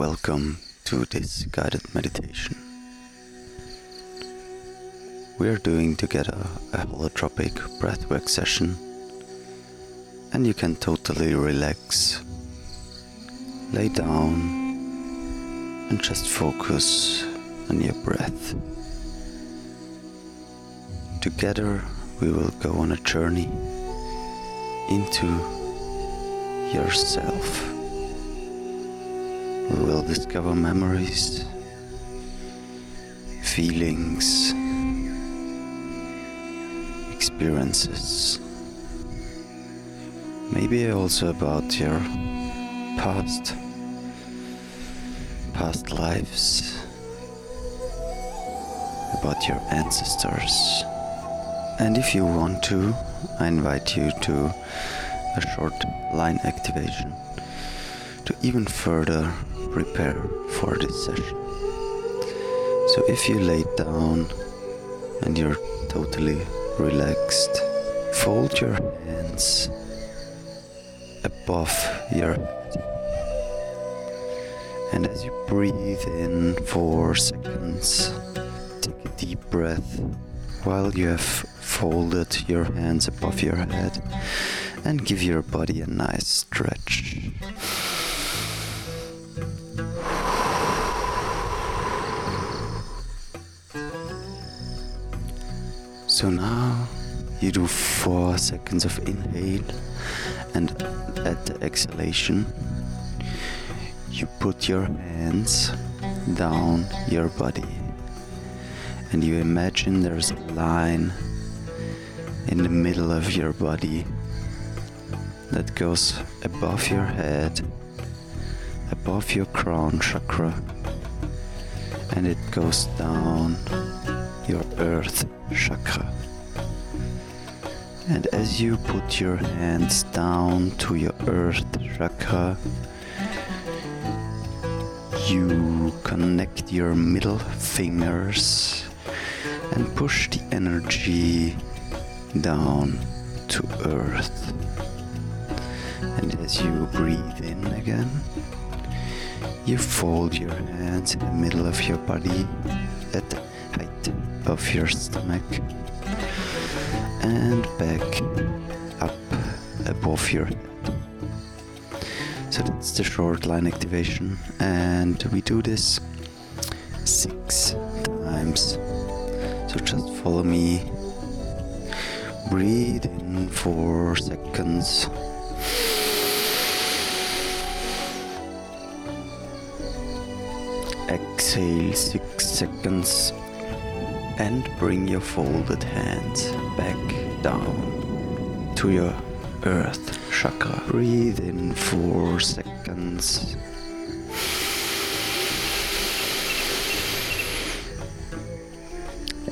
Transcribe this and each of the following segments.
welcome to this guided meditation. We are doing together a holotropic breathwork session, and you can totally relax, lay down, and just focus on your breath. Together, we will go on a journey into yourself. We will discover memories, feelings, experiences. Maybe also about your past, past lives, about your ancestors. And if you want to, I invite you to a short line activation to even further prepare for this session. So if you lay down and you're totally relaxed, fold your hands above your head. And as you breathe in for seconds, take a deep breath while you have folded your hands above your head and give your body a nice stretch. So now you do four seconds of inhale, and at the exhalation, you put your hands down your body. And you imagine there's a line in the middle of your body that goes above your head, above your crown chakra, and it goes down your earth chakra. And as you put your hands down to your earth chakra, you connect your middle fingers and push the energy down to earth. And as you breathe in again, you fold your hands in the middle of your body at the of your stomach and back up above your head. So that's the short line activation, and we do this six times. So just follow me. Breathe in four seconds. Exhale six seconds and bring your folded hands back down to your earth chakra. Breathe in four seconds.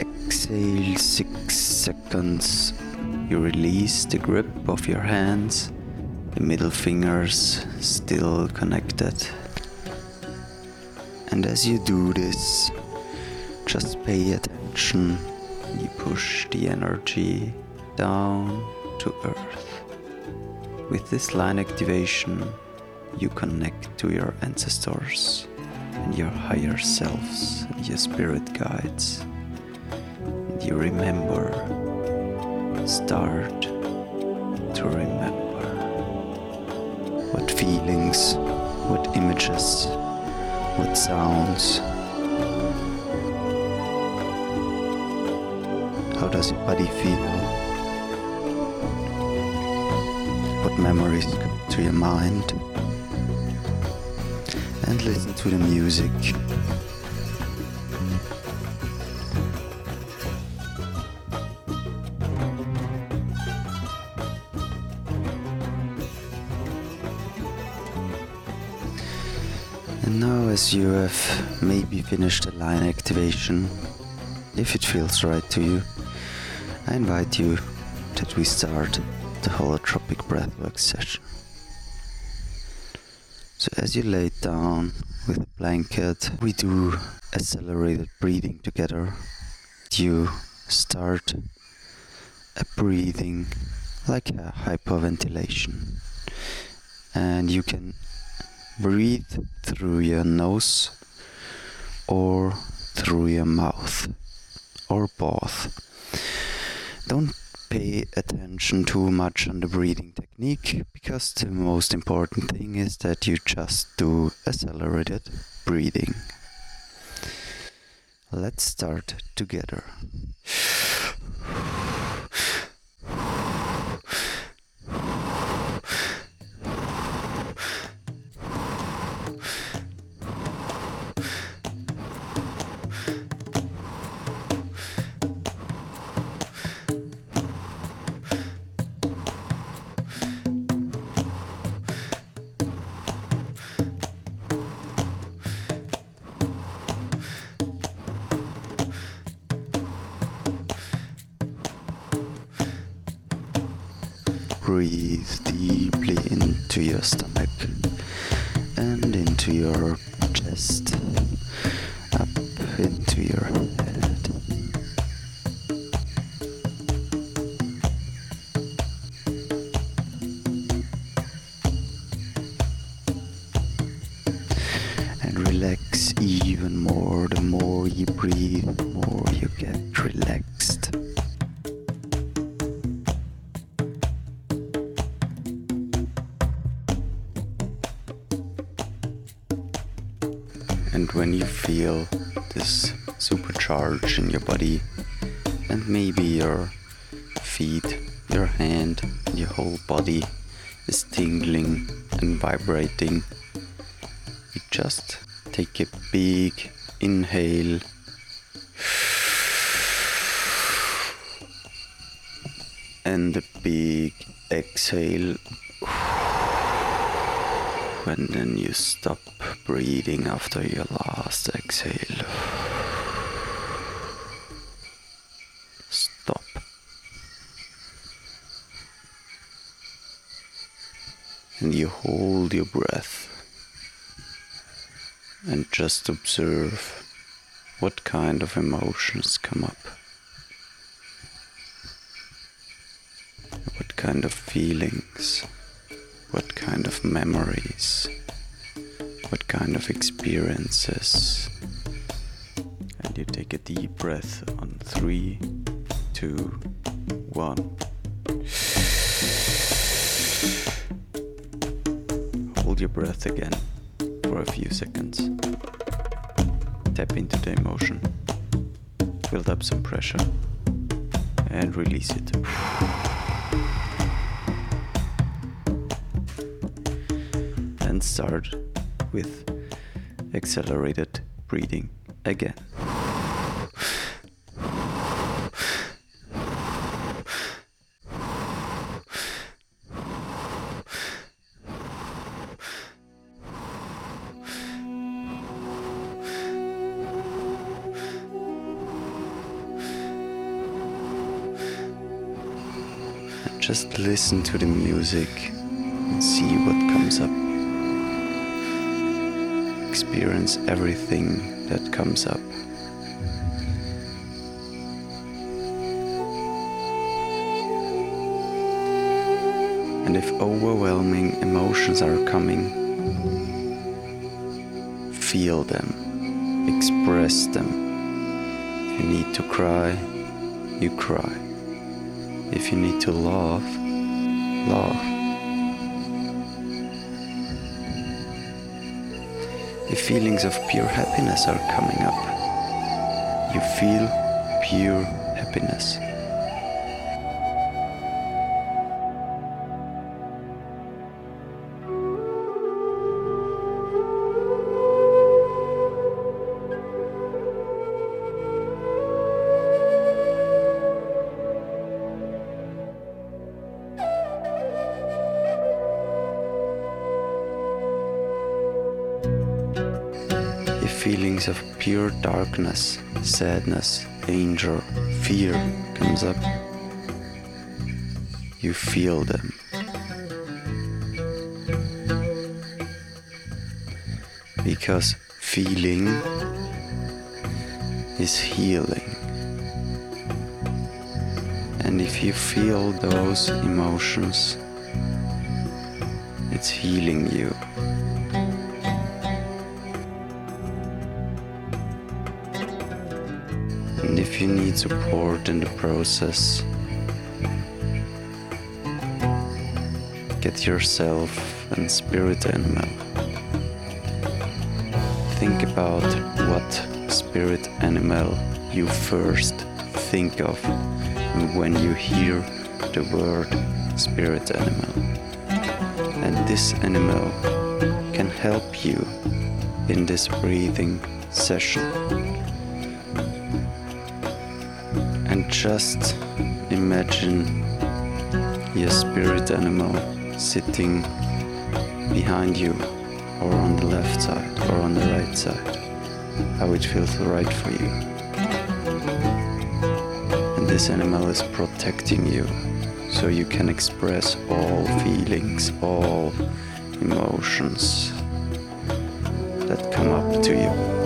Exhale six seconds. You release the grip of your hands, the middle fingers still connected. And as you do this, just pay attention. You push the energy down to earth. With this line activation, you connect to your ancestors and your higher selves and your spirit guides. And you remember, start to remember what feelings, what images, what sounds. How does your body feel? What memories come to your mind? And listen to the music. And now, as you have maybe finished the line activation, if it feels right to you, I invite you that we start the holotropic breathwork session. So, as you lay down with a blanket, we do accelerated breathing together. You start a breathing like a hyperventilation, and you can breathe through your nose or through your mouth or both. Don't pay attention too much on the breathing technique because the most important thing is that you just do accelerated breathing. Let's start together. Breathe deeply into your stomach and into your chest, up into your head. Supercharge in your body, and maybe your feet, your hand, your whole body is tingling and vibrating, you just take a big inhale. And a big exhale and then you stop breathing after your last exhale. Stop. And you hold your breath and just observe what kind of emotions come up. What kind of feelings what kind of memories, what kind of experiences. And you take a deep breath on three, two, one. Hold your breath again for a few seconds. Tap into the emotion, build up some pressure, and release it. and start with accelerated breathing again. Listen to the music and see what comes up experience everything that comes up. And if overwhelming emotions are coming, feel them, express them. If you need to cry, you cry. If you need to laugh, laugh. If feelings of pure happiness are coming up, you feel pure happiness. Feelings of pure darkness, sadness, anger, fear comes up, you feel them. Because feeling is healing. And if you feel those emotions, it's healing you. And if you need support in the process, get yourself a spirit animal. Think about what spirit animal you first think of when you hear the word spirit animal. And this animal can help you in this breathing session. Just imagine your spirit animal sitting behind you or on the left side or on the right side, how it feels right for you. And this animal is protecting you so you can express all feelings, all emotions that come up to you.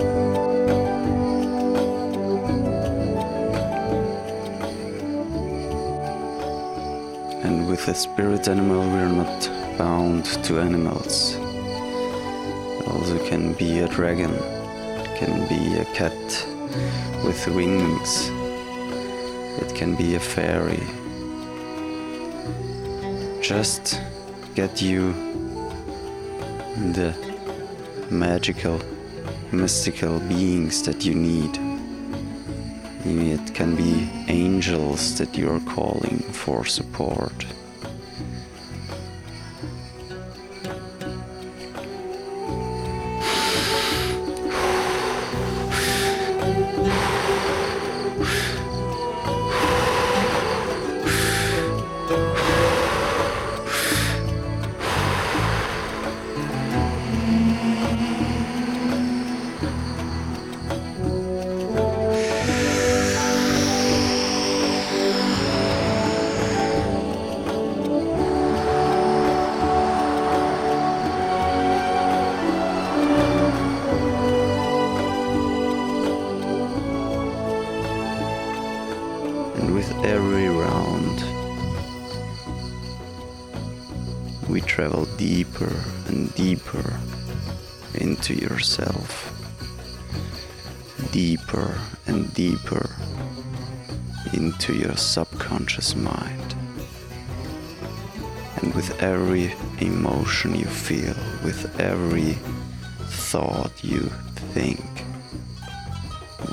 With a spirit animal, we are not bound to animals. It also can be a dragon, it can be a cat with wings, it can be a fairy. Just get you the magical, mystical beings that you need. It can be angels that you're calling for support. Into yourself, deeper and deeper into your subconscious mind. And with every emotion you feel, with every thought you think,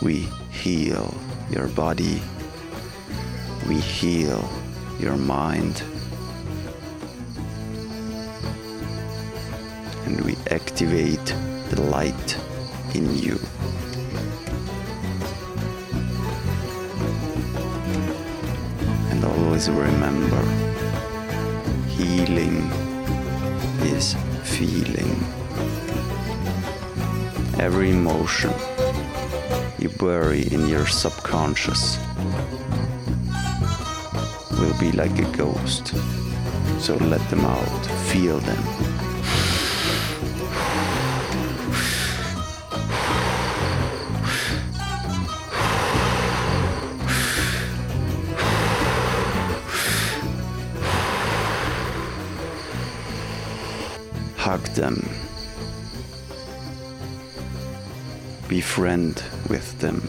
we heal your body we heal your mind and we activate the light in you. And always remember healing is feeling. Every emotion you bury in your subconscious will be like a ghost. So let them out, feel them. Hug them. Befriend with them.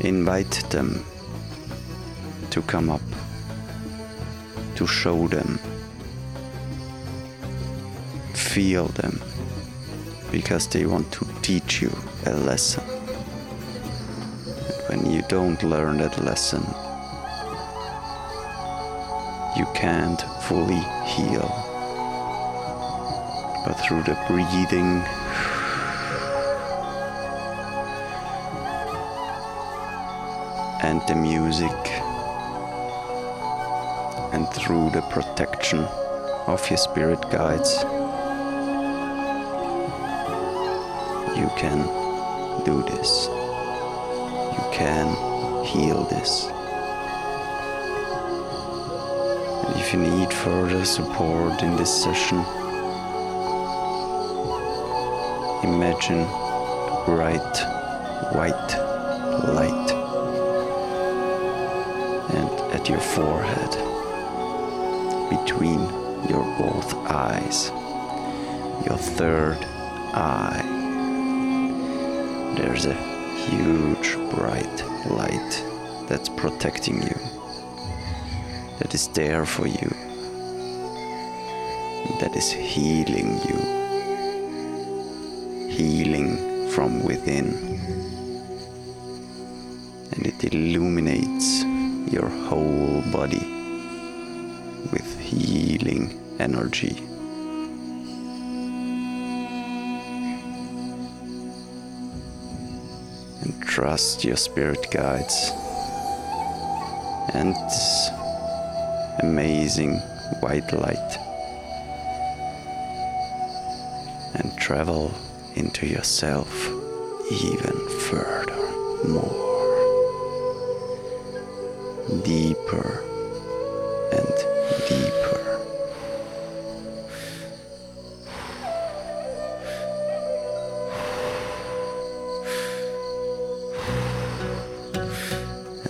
Invite them to come up, to show them, feel them, because they want to teach you a lesson. And when you don't learn that lesson, you can't fully heal. But through the breathing, and the music, and through the protection of your spirit guides, you can do this. You can heal this. And if you need further support in this session, imagine bright white light and at your forehead between your both eyes, your third eye. There's a huge bright light that's protecting you, that is there for you, that is healing you, And it illuminates your whole body with healing energy. And trust your spirit guides and amazing white light. And travel into yourself even further, more, deeper and deeper.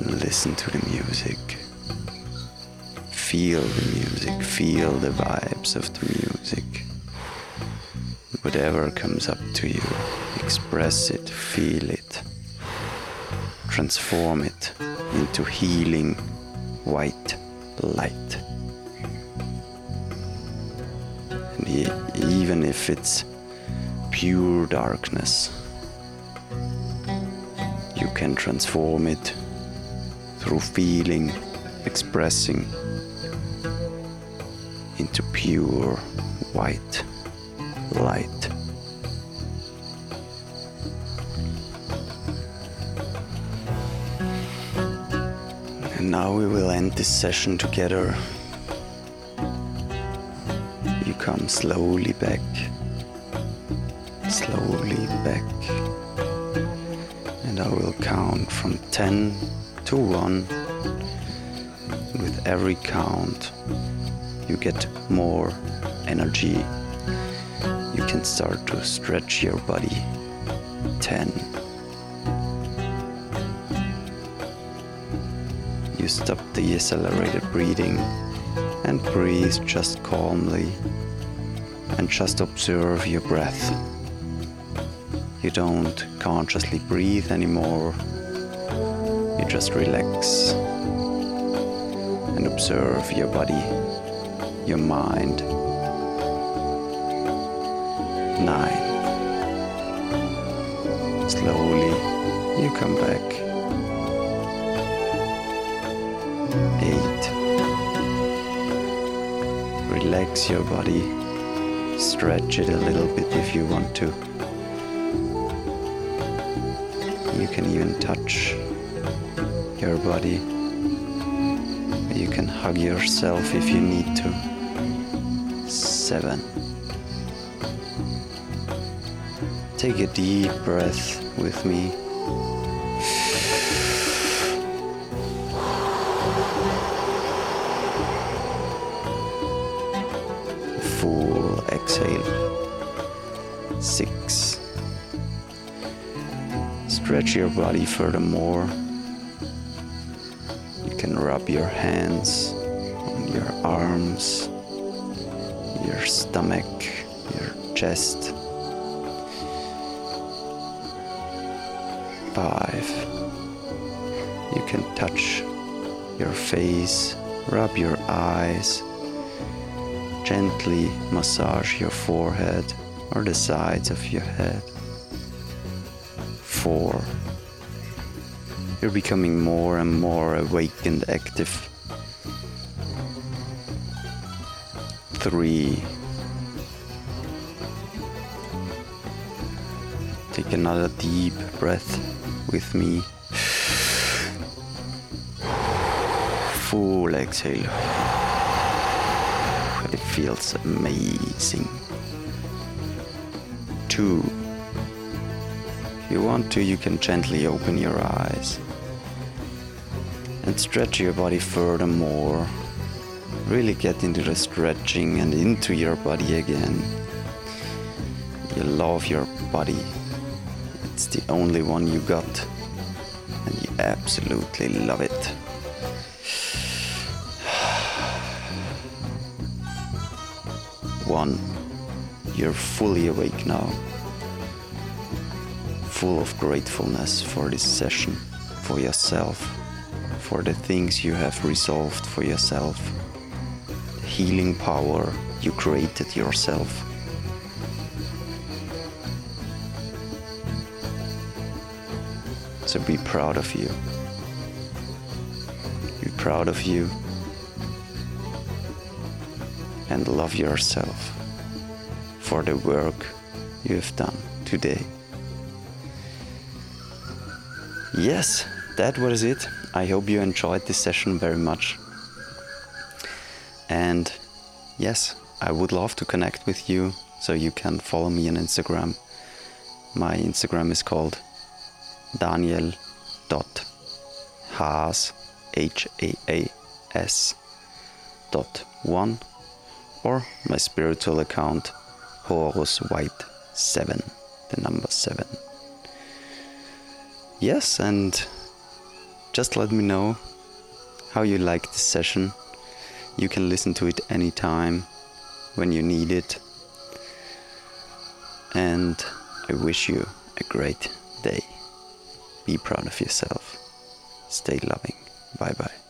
And listen to the music. Feel the music, feel the vibes of the music. Whatever comes up to you, express it, feel it, transform it into healing white light. And even if it's pure darkness, you can transform it through feeling, expressing into pure white light. And now we will end this session together. You come slowly back, slowly back, and I will count from 10 to 1. With every count, you get more energy. Can start to stretch your body. 10. You stop the accelerated breathing and breathe just calmly and just observe your breath. You don't consciously breathe anymore. You just relax and observe your body, your mind. Nine. Slowly you come back. Eight. Relax your body. Stretch it a little bit if you want to. You can even touch your body. You can hug yourself if you need to. Seven. Take a deep breath with me. Full exhale. Six. Stretch your body furthermore. You can rub your hands on your arms, your stomach, your chest. Five. You can touch your face, rub your eyes, gently massage your forehead or the sides of your head. Four. You're becoming more and more awake and active. Three. Take another deep breath with me. Full exhale. It feels amazing. Two. If you want to, you can gently open your eyes and stretch your body furthermore. Really get into the stretching and into your body again. You love your body. It's the only one you got, and you absolutely love it. One, you're fully awake now, full of gratefulness for this session. for yourself, for the things you have resolved for yourself, the healing power you created yourself. So be proud of you. Be proud of you and love yourself for the work you have done today. Yes, that was it. I hope you enjoyed this session very much. And yes, I would love to connect with you, so you can follow me on Instagram. My Instagram is called daniel.haas, H-A-A-S dot one, or my spiritual account, Horus White 7, the number 7. Yes, and just let me know how you like this session. You can listen to it anytime when you need it. And I wish you a great. Be proud of yourself. Stay loving. Bye bye.